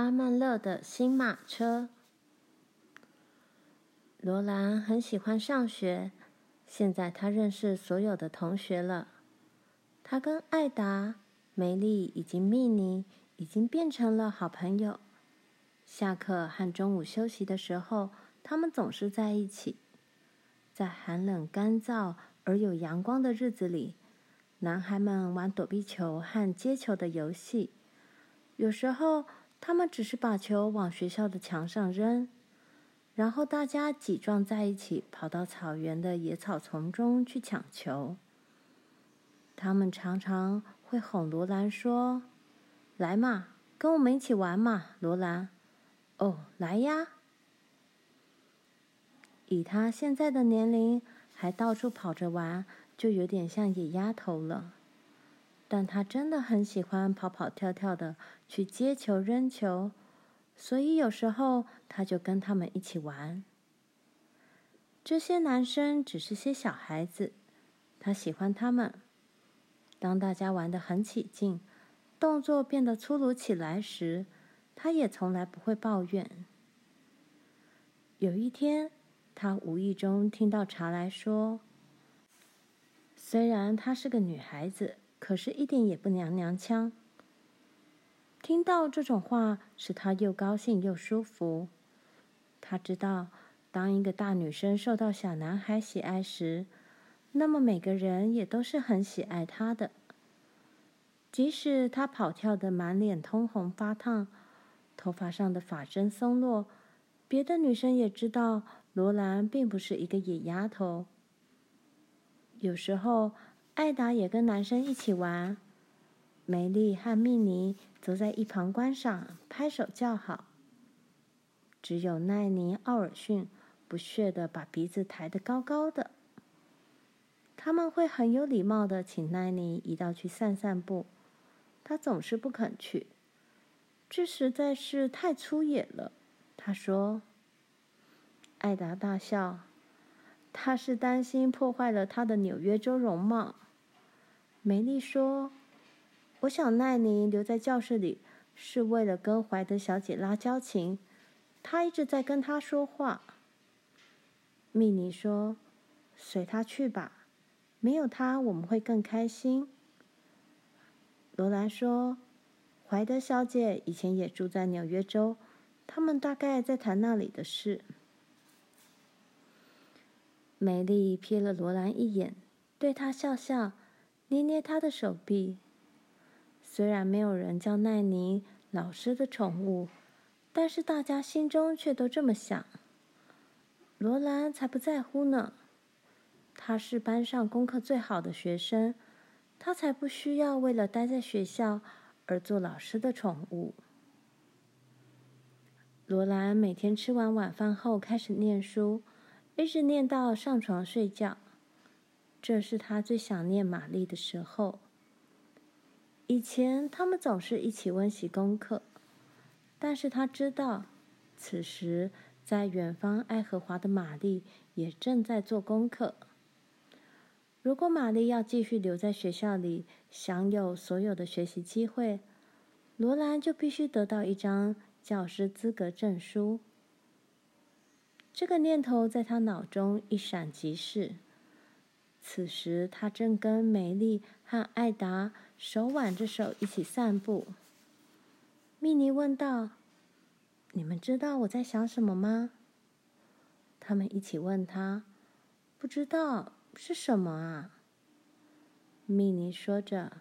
阿曼乐的新马车。罗兰很喜欢上学，现在他认识所有的同学了。他跟艾达、梅丽以及米妮已经变成了好朋友。下课和中午休息的时候，他们总是在一起。在寒冷、干燥而有阳光的日子里，男孩们玩躲避球和接球的游戏。有时候，他们只是把球往学校的墙上扔，然后大家挤撞在一起，跑到草原的野草丛中去抢球。他们常常会哄罗兰说：“来嘛，跟我们一起玩嘛，罗兰。”“哦，来呀。”以他现在的年龄，还到处跑着玩，就有点像野丫头了。但他真的很喜欢跑跑跳跳的去接球、扔球，所以有时候他就跟他们一起玩。这些男生只是些小孩子，他喜欢他们。当大家玩得很起劲，动作变得粗鲁起来时，他也从来不会抱怨。有一天，他无意中听到茶来说：“虽然她是个女孩子，可是一点也不娘娘腔。”听到这种话，使他又高兴又舒服。他知道，当一个大女生受到小男孩喜爱时，那么每个人也都是很喜爱她的。即使她跑跳得满脸通红发烫，头发上的发针松落，别的女生也知道。罗兰并不是一个野丫头。有时候，艾达也跟男生一起玩，梅丽和蜜妮则在一旁观赏，拍手叫好。只有奈尼·奥尔逊不屑地把鼻子抬得高高的。他们会很有礼貌地请奈尼一道去散散步，他总是不肯去，这实在是太粗野了。他说。艾达大笑，他是担心破坏了他的纽约州容貌。梅丽说：“我想奈尼留在教室里是为了跟怀德小姐拉交情，她一直在跟她说话。”米妮说：“随她去吧，没有她我们会更开心。”罗兰说：“怀德小姐以前也住在纽约州，他们大概在谈那里的事。”梅丽瞥了罗兰一眼，对他笑笑，捏捏他的手臂。虽然没有人叫奈尼老师的宠物，但是大家心中却都这么想。罗兰才不在乎呢，他是班上功课最好的学生，他才不需要为了待在学校而做老师的宠物。罗兰每天吃完晚饭后开始念书。一直念到上床睡觉，这是他最想念玛丽的时候。以前他们总是一起温习功课，但是他知道，此时在远方爱荷华的玛丽也正在做功课。如果玛丽要继续留在学校里，享有所有的学习机会，罗兰就必须得到一张教师资格证书。这个念头在他脑中一闪即逝。此时，他正跟梅丽和艾达手挽着手一起散步。米妮问道：“你们知道我在想什么吗？”他们一起问他：“不知道是什么啊？”米妮说着：“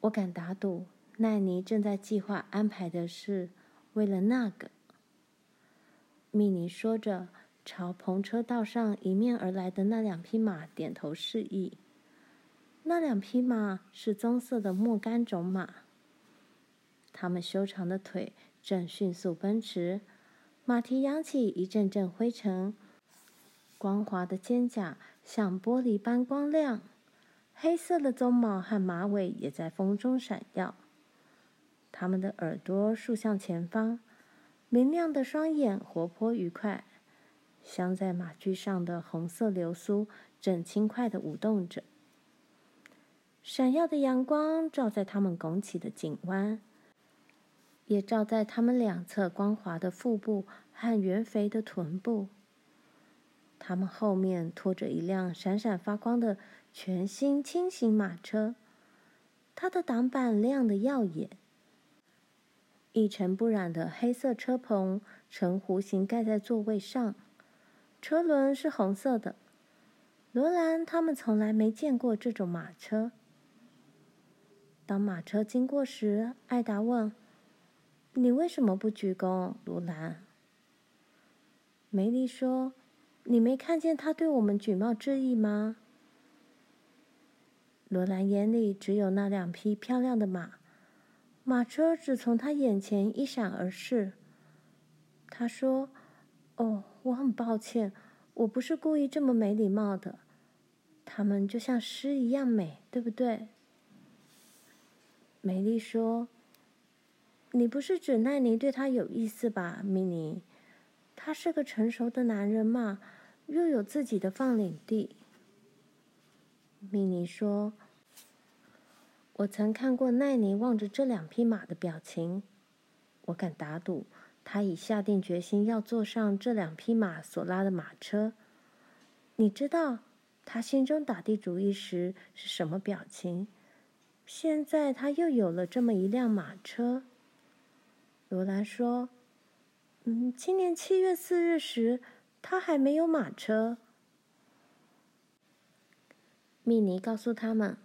我敢打赌，奈尼正在计划安排的是为了那个。”米妮说着，朝篷车道上迎面而来的那两匹马点头示意。那两匹马是棕色的莫甘种马，它们修长的腿正迅速奔驰，马蹄扬起一阵阵灰尘，光滑的肩甲像玻璃般光亮，黑色的鬃毛和马尾也在风中闪耀。它们的耳朵竖向前方。明亮的双眼活泼愉快，镶在马具上的红色流苏正轻快地舞动着。闪耀的阳光照在他们拱起的颈弯，也照在他们两侧光滑的腹部和圆肥的臀部。他们后面拖着一辆闪闪发光的全新轻型马车，它的挡板亮得耀眼。一尘不染的黑色车棚呈弧形盖在座位上，车轮是红色的。罗兰他们从来没见过这种马车。当马车经过时，艾达问：“你为什么不鞠躬？”罗兰。梅丽说：“你没看见他对我们举帽致意吗？”罗兰眼里只有那两匹漂亮的马，马车只从他眼前一闪而逝。他说：“哦，我很抱歉，我不是故意这么没礼貌的。他们就像诗一样美，对不对？”美丽说：“你不是指奈尼对他有意思吧，米妮？他是个成熟的男人嘛，又有自己的放领地。”米妮说：“我曾看过奈尼望着这两匹马的表情，我敢打赌，他已下定决心要坐上这两匹马所拉的马车。你知道他心中打定主意时是什么表情？”现在他又有了这么一辆马车。罗兰说：“嗯，今年七月四日时，他还没有马车。”米妮告诉他们，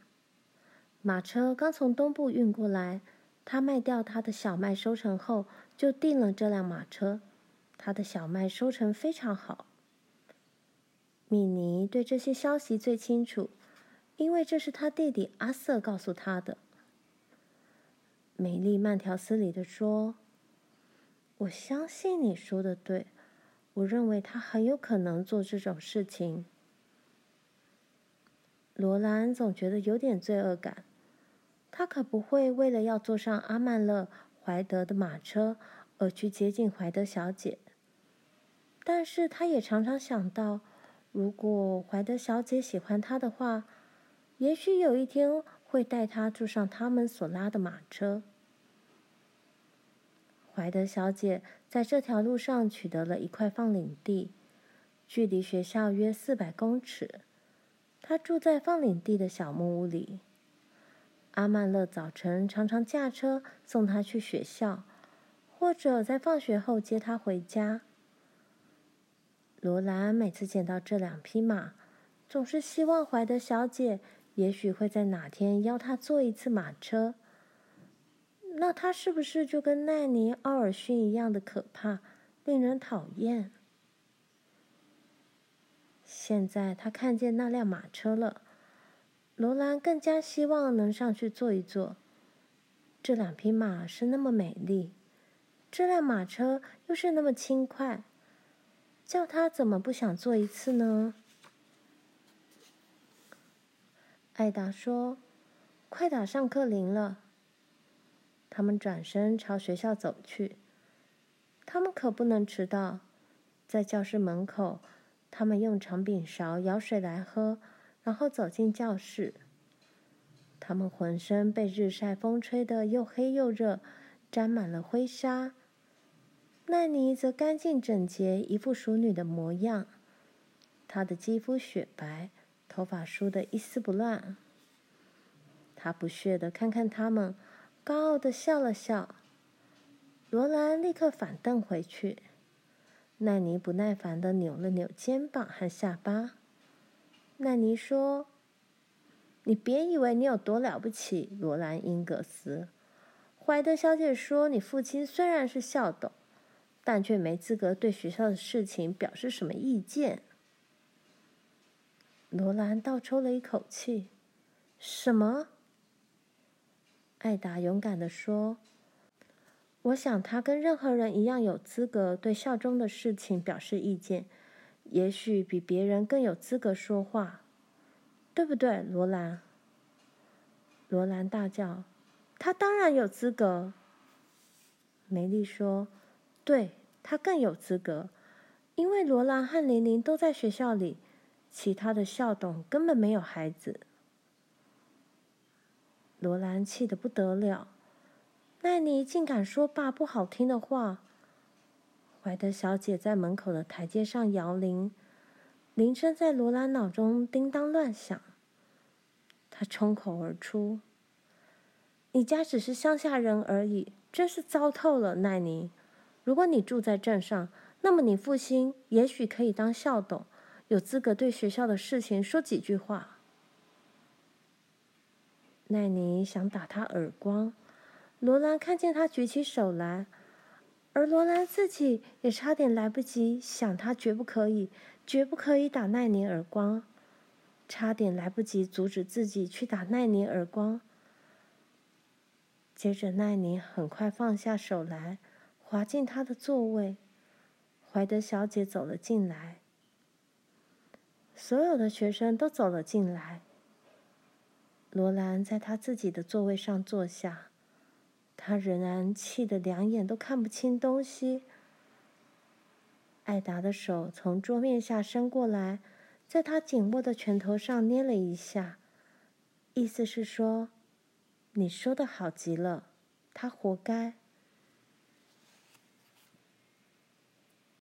马车刚从东部运过来，他卖掉他的小麦收成后，就订了这辆马车。他的小麦收成非常好。米妮对这些消息最清楚。因为这是他弟弟阿瑟告诉他的。美丽慢条斯理地说：“我相信你说的对，我认为他很有可能做这种事情。”罗兰总觉得有点罪恶感，他可不会为了要坐上阿曼勒·怀德的马车而去接近怀德小姐。但是他也常常想到，如果怀德小姐喜欢他的话，也许有一天会带他坐上他们所拉的马车。怀德小姐在这条路上取得了一块放领地，距离学校约四百公尺。她住在放领地的小木屋里。阿曼勒早晨常常驾车送她去学校，或者在放学后接她回家。罗兰每次见到这两匹马，总是希望怀德小姐。也许会在哪天邀他坐一次马车，那他是不是就跟奈尼·奥尔逊一样的可怕，令人讨厌？现在他看见那辆马车了，罗兰更加希望能上去坐一坐。这两匹马是那么美丽，这辆马车又是那么轻快，叫他怎么不想坐一次呢？艾达说：“快打上课铃了。”他们转身朝学校走去。他们可不能迟到。在教室门口，他们用长柄勺舀水来喝，然后走进教室。他们浑身被日晒风吹得又黑又热，沾满了灰沙。奈尼则干净整洁，一副淑女的模样。她的肌肤雪白。头发梳得一丝不乱。他不屑地看看他们，高傲地笑了笑。罗兰立刻反瞪回去。奈尼不耐烦地扭了扭肩膀和下巴。奈尼说：“你别以为你有多了不起，罗兰·英格斯。怀德小姐说，你父亲虽然是校董，但却没资格对学校的事情表示什么意见。”罗兰倒抽了一口气。“什么？”艾达勇敢地说，“我想他跟任何人一样有资格对校中的事情表示意见，也许比别人更有资格说话，对不对，罗兰？”罗兰大叫：“他当然有资格。”梅丽说：“对，他更有资格，因为罗兰和琳琳都在学校里。”其他的校董根本没有孩子。罗兰气得不得了，奈妮竟敢说爸不好听的话。怀德小姐在门口的台阶上摇铃，铃声在罗兰脑中叮当乱响。她冲口而出：“你家只是乡下人而已，真是糟透了，奈妮。如果你住在镇上，那么你父亲也许可以当校董，有资格对学校的事情说几句话。”奈妮想打他耳光，罗兰看见他举起手来。而罗兰自己也差点来不及想，他绝不可以，绝不可以打奈宁耳光，差点来不及阻止自己去打奈宁耳光。接着，奈宁很快放下手来，滑进她的座位。怀德小姐走了进来，所有的学生都走了进来。罗兰在她自己的座位上坐下。他仍然气得两眼都看不清东西。艾达的手从桌面下伸过来，在他紧握的拳头上捏了一下，意思是说：“你说的好极了，他活该。”